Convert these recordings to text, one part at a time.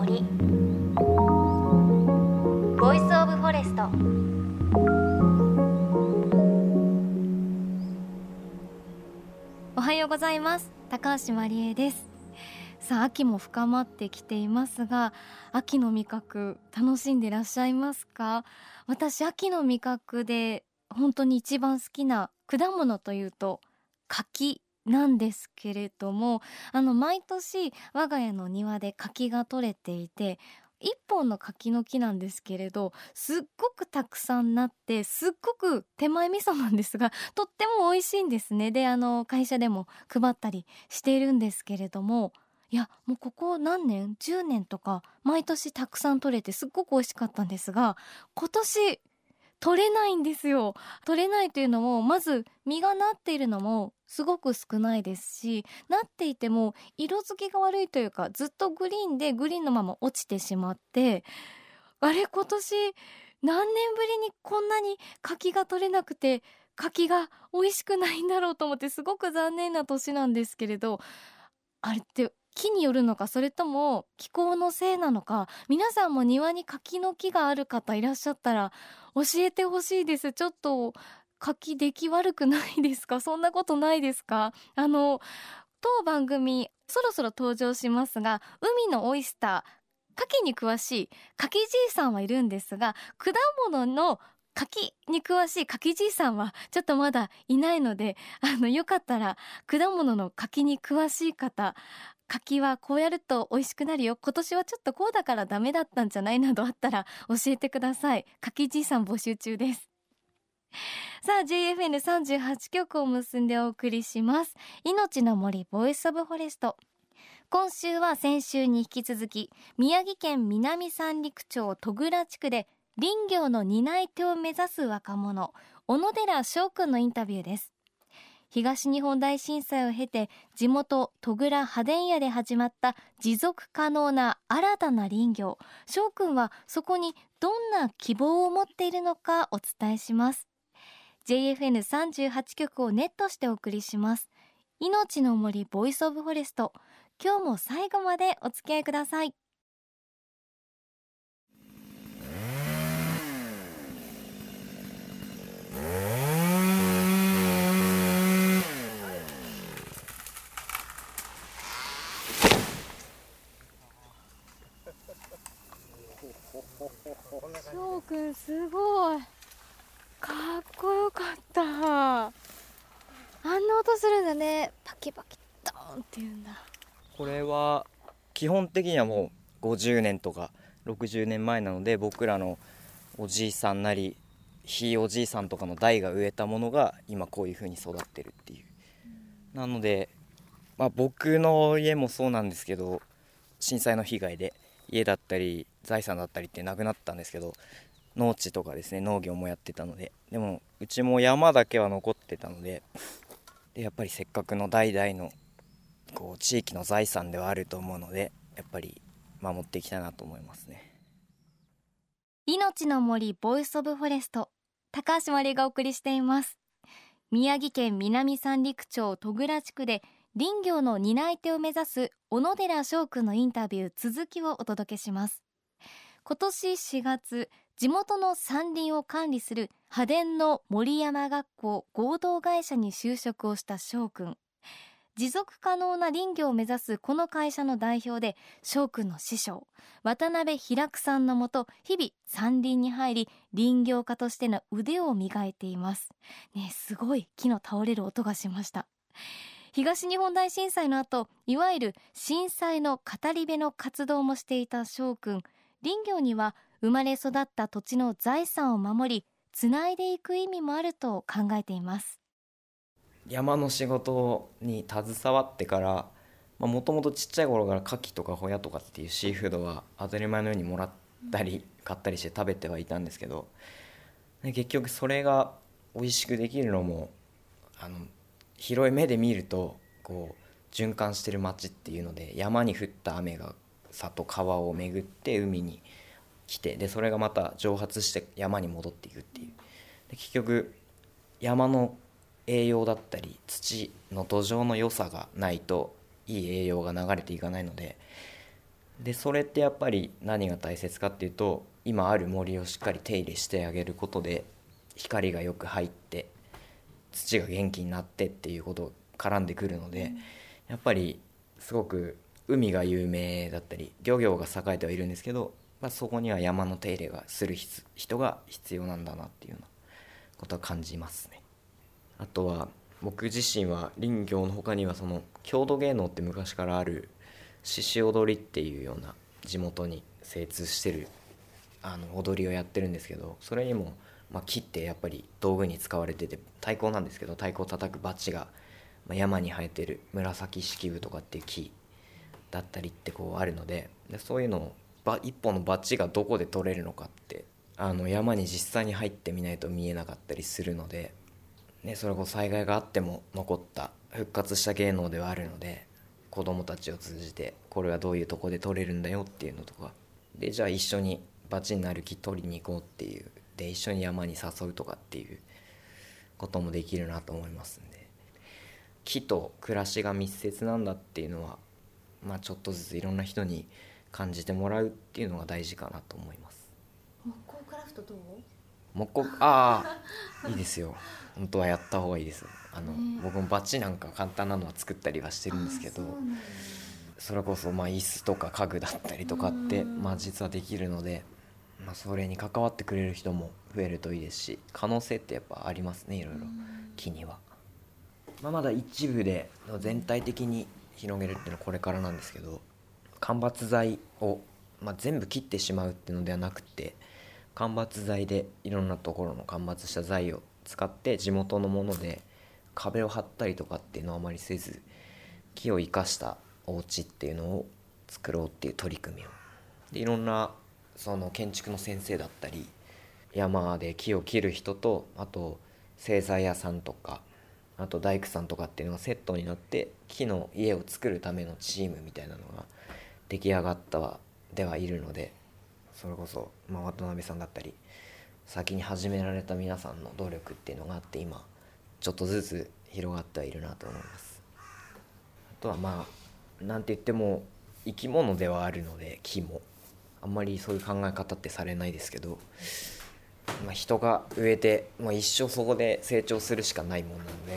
森。 Voice of Forest おはようございます。高橋真理恵です。さあ秋も深まってきていますが秋の味覚楽しんでいらっしゃいますか？私秋の味覚で本当に一番好きな果物というと柿。なんですけれどもあの毎年我が家の庭で柿が取れていて一本の柿の木なんですけれどすっごくたくさんなってすっごく手前味噌なんですがとっても美味しいんですね。であの会社でも配ったりしているんですけれどもいやもうここ何年？10年とか毎年たくさん取れてすっごく美味しかったんですが今年取れないんですよ。取れないというのもまず実がなっているのもすごく少ないですしなっていても色付きが悪いというかずっとグリーンでグリーンのまま落ちてしまってあれ今年何年ぶりにこんなに柿が取れなくて柿が美味しくないんだろうと思ってすごく残念な年なんですけれどあれって木によるのかそれとも気候のせいなのか皆さんも庭に柿の木がある方いらっしゃったら教えてほしいです。ちょっと柿出来悪くないですか？そんなことないですか？あの当番組そろそろ登場しますが海のオイスター牡蠣に詳しい柿じいさんはいるんですが果物の柿に詳しい柿じいさんはちょっとまだいないのであのよかったら果物の柿に詳しい方柿はこうやると美味しくなるよ。今年はちょっとこうだからダメだったんじゃないなどあったら教えてください。柿じいさん募集中です。さあ JFN38 曲を結んでお送りします。命の森 Voice of Forest。今週は先週に引き続き宮城県南三陸町戸倉地区で林業の担い手を目指す若者小野寺翔くんのインタビューです。東日本大震災を経て地元戸倉波電屋で始まった持続可能な新たな林業翔くんはそこにどんな希望を持っているのかお伝えします。JFN38 局をネットしてお送りします。命の森ボイスオブフォレスト。今日も最後までお付き合いください。すごい。かっこよかった。あんな音するんだね。パキパキドーンっていうんだ。これは基本的にはもう50年とか60年前なので僕らのおじいさんなりひいおじいさんとかの代が植えたものが今こういう風に育ってるっていう。なので、まあ、僕の家もそうなんですけど震災の被害で家だったり財産だったりってなくなったんですけど農地とかですね農業もやってたので。でもうちも山だけは残ってたのででやっぱりせっかくの代々のこう地域の財産ではあると思うのでやっぱり守っていきたいなと思いますね。命の森 Voice of Forest 高橋真理恵がお送りしています。宮城県南三陸町戸倉地区で林業の担い手を目指す小野寺翔くんのインタビュー続きをお届けします。今年4月地元の山林を管理する派電の森山学校合同会社に就職をした翔くん。持続可能な林業を目指すこの会社の代表で翔くんの師匠渡辺平久さんのもと日々山林に入り林業家としての腕を磨いています。ねすごい木の倒れる音がしました。東日本大震災の後いわゆる震災の語り部の活動もしていた翔くん。林業には生まれ育った土地の財産を守りつないでいく意味もあると考えています。山の仕事に携わってからもともとちっちゃい頃から牡蠣とかホヤとかっていうシーフードは当たり前のようにもらったり買ったりして食べてはいたんですけど結局それが美味しくできるのもあの広い目で見るとこう循環してる街っていうので山に降った雨が里川を巡って海に来てでそれがまた蒸発して山に戻っていくっていう。で結局山の栄養だったり土の土壌の良さがないといい栄養が流れていかないので。でそれってやっぱり何が大切かっていうと今ある森をしっかり手入れしてあげることで光がよく入って土が元気になってっていうこと絡んでくるので、やっぱりすごく海が有名だったり漁業が栄えてはいるんですけど、まあ、そこには山の手入れがする人が必要なんだなっていうようなことは感じますね。あとは僕自身は林業の他にはその郷土芸能って昔からある獅子踊りっていうような地元に精通してるあの踊りをやってるんですけどそれにも、まあ、木ってやっぱり道具に使われてて太鼓なんですけど太鼓を叩くバチが、ま、山に生えてる紫式部とかっていう木だったりってこうあるのででそういうのを一本のバチがどこで取れるのかってあの山に実際に入ってみないと見えなかったりするので、ね、それこそ災害があっても残った復活した芸能ではあるので子供たちを通じてこれはどういうとこで取れるんだよっていうのとかでじゃあ一緒にバチになる木取りに行こうっていうで一緒に山に誘うとかっていうこともできるなと思いますんで。木と暮らしが密接なんだっていうのはまあちょっとずついろんな人に感じてもらうっていうのが大事かなと思います。木工クラフトどう？木工？ああいいですよ。本当はやった方がいいです。あの、ね、僕もバチなんか簡単なのは作ったりはしてるんですけどそれこそまあ椅子とか家具だったりとかってまあ実はできるので、まあ、それに関わってくれる人も増えるといいですし可能性ってやっぱありますねいろいろ。木には。まあ、まだ一部で全体的に広げるっていうのはこれからなんですけど間伐材を、まあ、全部切ってしまうっていうのではなくて間伐材でいろんなところの間伐した材を使って地元のもので壁を張ったりとかっていうのはあまりせず木を生かしたお家っていうのを作ろうっていう取り組みを。でいろんなその建築の先生だったり山で木を切る人とあと製材屋さんとかあと大工さんとかっていうのがセットになって木の家を作るためのチームみたいなのが出来上がったではいるのでそれこそ、まあ、渡辺さんだったり先に始められた皆さんの努力っていうのがあって今ちょっとずつ広がってはいるなと思います。あとはまあなんて言っても生き物ではあるので木も。あんまりそういう考え方ってされないですけど、まあ、人が植えて、まあ、一生そこで成長するしかないもんなので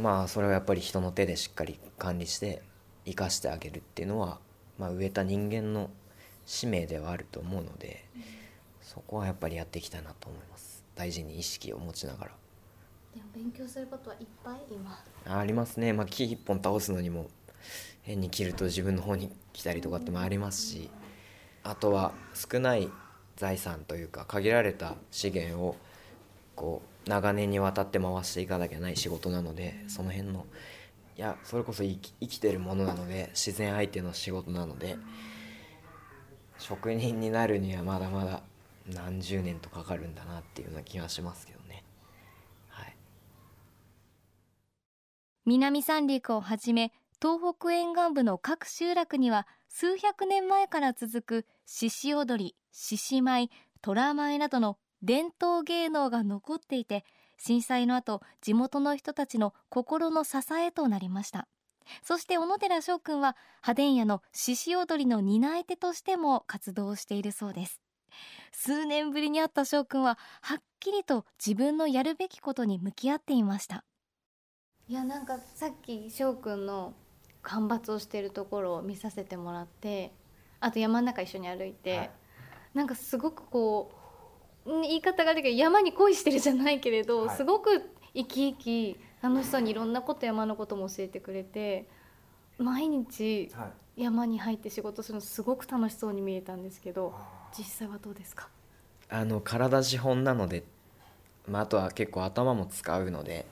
まあそれをやっぱり人の手でしっかり管理して生かしてあげるっていうのは、まあ、植えた人間の使命ではあると思うので、そこはやっぱりやっていきたいなと思います。大事に意識を持ちながら。でも勉強することはいっぱい今。ありますね、まあ、木一本倒すのにも変に切ると自分の方に来たりとかってもありますしあとは少ない財産というか限られた資源をこう長年にわたって回していかなきゃない仕事なのでその辺のいやそれこそ生き生きてるものなので自然相手の仕事なので職人になるにはまだまだ何十年とかかるんだなっていうような気がしますけどね。はい、南三陸をはじめ東北沿岸部の各集落には数百年前から続く獅子踊り獅子舞虎舞などの伝統芸能が残っていて震災の後地元の人たちの心の支えとなりました。そして小野寺翔くんは派電屋の獅子踊りの担い手としても活動しているそうです。数年ぶりに会った翔くんははっきりと自分のやるべきことに向き合っていました。いやなんかさっき翔くんの間伐をしているところを見させてもらってあと山の中一緒に歩いて、はい、なんかすごくこう言い方があるけど山に恋してるじゃないけれど、はい、すごく生き生き楽しそうにいろんなこと山のことも教えてくれて毎日山に入って仕事するのすごく楽しそうに見えたんですけど実際はどうですか？あの体資本なので、まあ、あとは結構頭も使うので、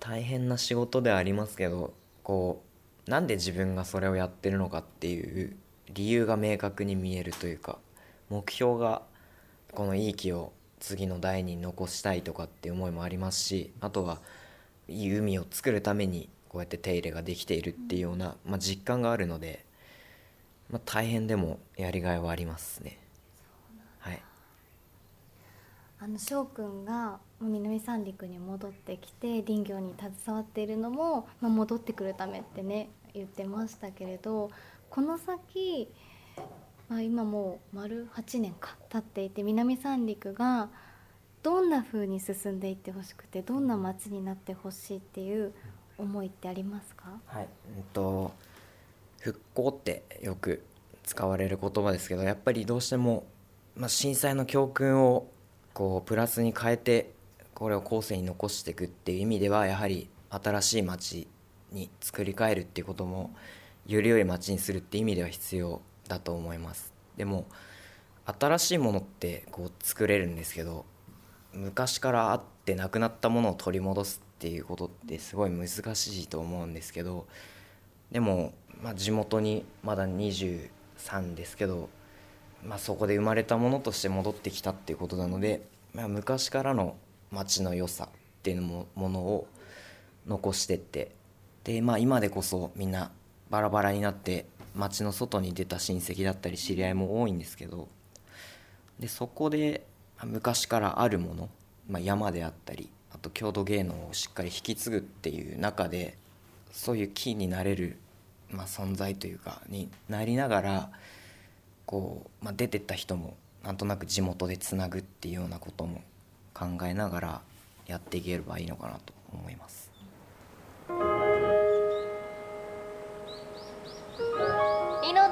大変な仕事ではありますけどこうなんで自分がそれをやってるのかっていう理由が明確に見えるというか目標がこのいい木を次の代に残したいとかっていう思いもありますしあとはいい海を作るためにこうやって手入れができているっていうような、まあ、実感があるので、まあ、大変でもやりがいはありますね。はいあの翔くんが南三陸に戻ってきて林業に携わっているのも、まあ、戻ってくるためってね言ってましたけれどこの先、まあ、今もう丸8年か経っていて南三陸がどんな風に進んでいってほしくてどんな街になってほしいっていう思いってありますか？はい、えっと復興ってよく使われる言葉ですけどやっぱりどうしても、まあ、震災の教訓をこうプラスに変えてこれを後世に残していくっていう意味ではやはり新しい街に作り変えるっていうこともより良い街にするって意味では必要だと思います。でも新しいものってこう作れるんですけど昔からあってなくなったものを取り戻すっていうことってすごい難しいと思うんですけどでも、まあ、地元にまだ23ですけど、まあ、そこで生まれたものとして戻ってきたっていうことなので、まあ、昔からの街の良さっていうもものを残してってで、まあ、今でこそみんなバラバラになって街の外に出た親戚だったり知り合いも多いんですけどでそこで昔からあるもの、まあ、山であったりあと郷土芸能をしっかり引き継ぐっていう中でそういうキーになれる、まあ、存在というかになりながらこう、まあ、出てった人もなんとなく地元でつなぐっていうようなことも考えながらやっていければいいのかなと思います。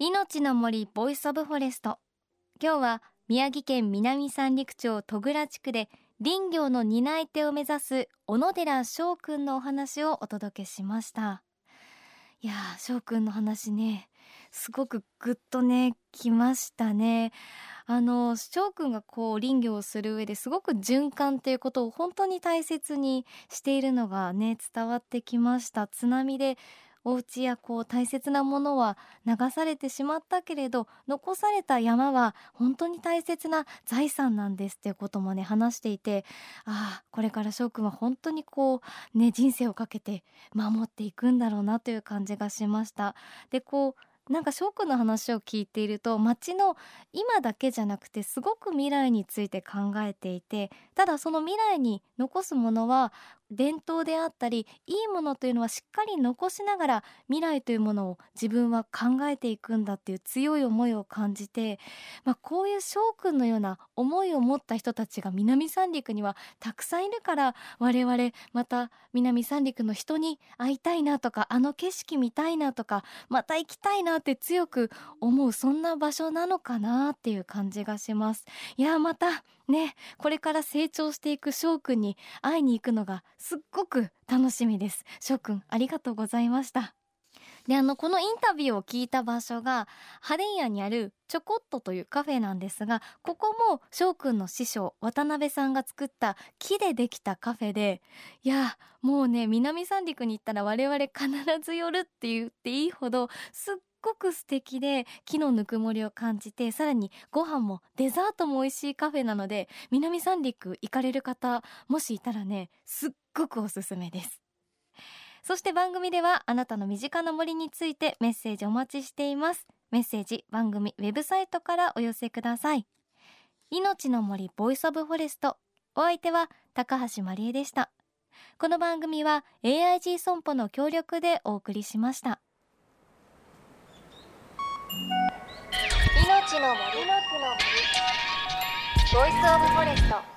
命の森 Voice of Forest。今日は宮城県南三陸町戸倉地区で林業の担い手を目指す小野寺翔くんのお話をお届けしました。いやー翔くんの話ねすごくグッとねきましたね。あの翔くんがこう林業をする上ですごく循環っていうことを本当に大切にしているのがね伝わってきました。津波でお家やこう大切なものは流されてしまったけれど残された山は本当に大切な財産なんですっていうこともね話していてああこれから翔くんは本当にこうね人生をかけて守っていくんだろうなという感じがしました。でこうなんか翔くんの話を聞いていると街の今だけじゃなくてすごく未来について考えていてただその未来に残すものは伝統であったりいいものというのはしっかり残しながら未来というものを自分は考えていくんだっていう強い思いを感じて、まあ、こういう翔くんのような思いを持った人たちが南三陸にはたくさんいるから我々また南三陸の人に会いたいなとかあの景色見たいなとかまた行きたいなって強く思うそんな場所なのかなっていう感じがします。いやまたねこれから成長していく翔くんに会いに行くのがすっごく楽しみです。翔くんありがとうございました。であのこのインタビューを聞いた場所がハレンヤにあるチョコットというカフェなんですがここも翔くんの師匠渡辺さんが作った木でできたカフェでいやもうね南三陸に行ったら我々必ず寄るって言っていいほどすっごく素敵で木のぬくもりを感じてさらにご飯もデザートも美味しいカフェなので南三陸行かれる方もしいたらねすっごくおすすめです。そして番組ではあなたの身近な森についてメッセージお待ちしています。メッセージ番組ウェブサイトからお寄せください。命の森 Voice of Forest。お相手は高橋真理恵でした。この番組は AIG 損保の協力でお送りしました。命の森の森。ボイスオブフォレスト。